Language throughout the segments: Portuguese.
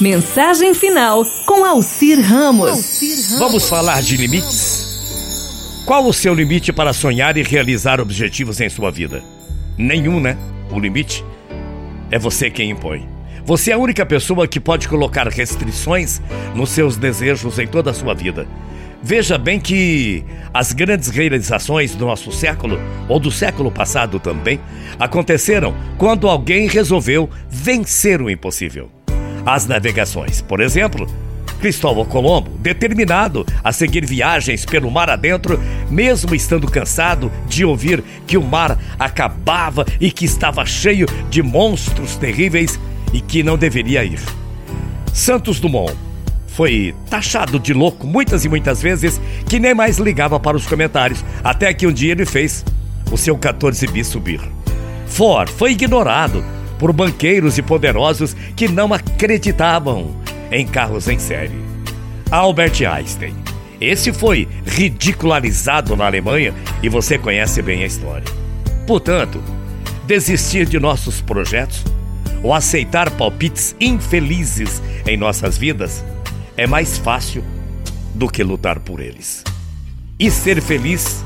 Mensagem final com Alcir Ramos. Vamos falar de limites? Qual o seu limite para sonhar e realizar objetivos em sua vida? Nenhum, né? O limite é você quem impõe. Você é a única pessoa que pode colocar restrições nos seus desejos em toda a sua vida. Veja bem que as grandes realizações do nosso século, ou do século passado também, aconteceram quando alguém resolveu vencer o impossível as navegações. Por exemplo, Cristóvão Colombo, determinado a seguir viagens pelo mar adentro, mesmo estando cansado de ouvir que o mar acabava e que estava cheio de monstros terríveis e que não deveria ir. Santos Dumont foi taxado de louco muitas e muitas vezes, que nem mais ligava para os comentários, até que um dia ele fez o seu 14 bis subir. Ford foi ignorado por banqueiros e poderosos que não acreditavam em carros em série. Albert Einstein. Esse foi ridicularizado na Alemanha e você conhece bem a história. Portanto, desistir de nossos projetos ou aceitar palpites infelizes em nossas vidas é mais fácil do que lutar por eles. E ser feliz,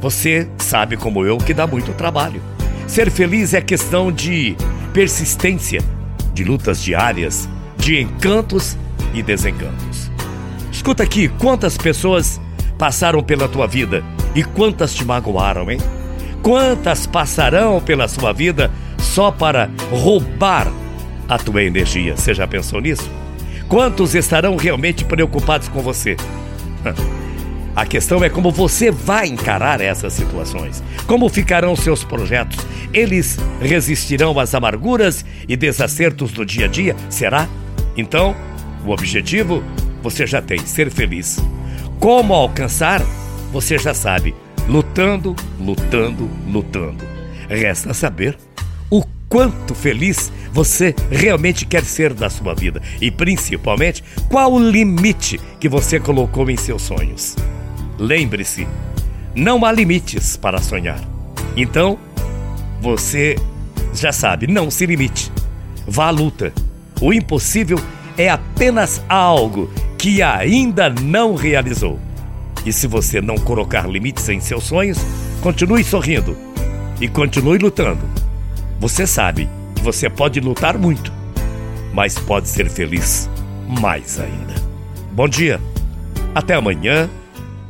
você sabe como eu que dá muito trabalho. Ser feliz é questão de persistência, de lutas diárias, de encantos e desencantos. Escuta aqui, quantas pessoas passaram pela tua vida e quantas te magoaram, hein? Quantas passarão pela sua vida só para roubar a tua energia? Você já pensou nisso? Quantos estarão realmente preocupados com você? A questão é como você vai encarar essas situações. Como ficarão seus projetos? Eles resistirão às amarguras e desacertos do dia a dia? Será? Então, o objetivo você já tem: ser feliz. Como alcançar? Você já sabe. Lutando, lutando, lutando. Resta saber o quanto feliz você realmente quer ser da sua vida e, principalmente, qual o limite que você colocou em seus sonhos. Lembre-se, não há limites para sonhar. Então, você já sabe, não se limite. Vá à luta. O impossível é apenas algo que ainda não realizou. E se você não colocar limites em seus sonhos, continue sorrindo e continue lutando. Você sabe que você pode lutar muito, mas pode ser feliz mais ainda. Bom dia. Até amanhã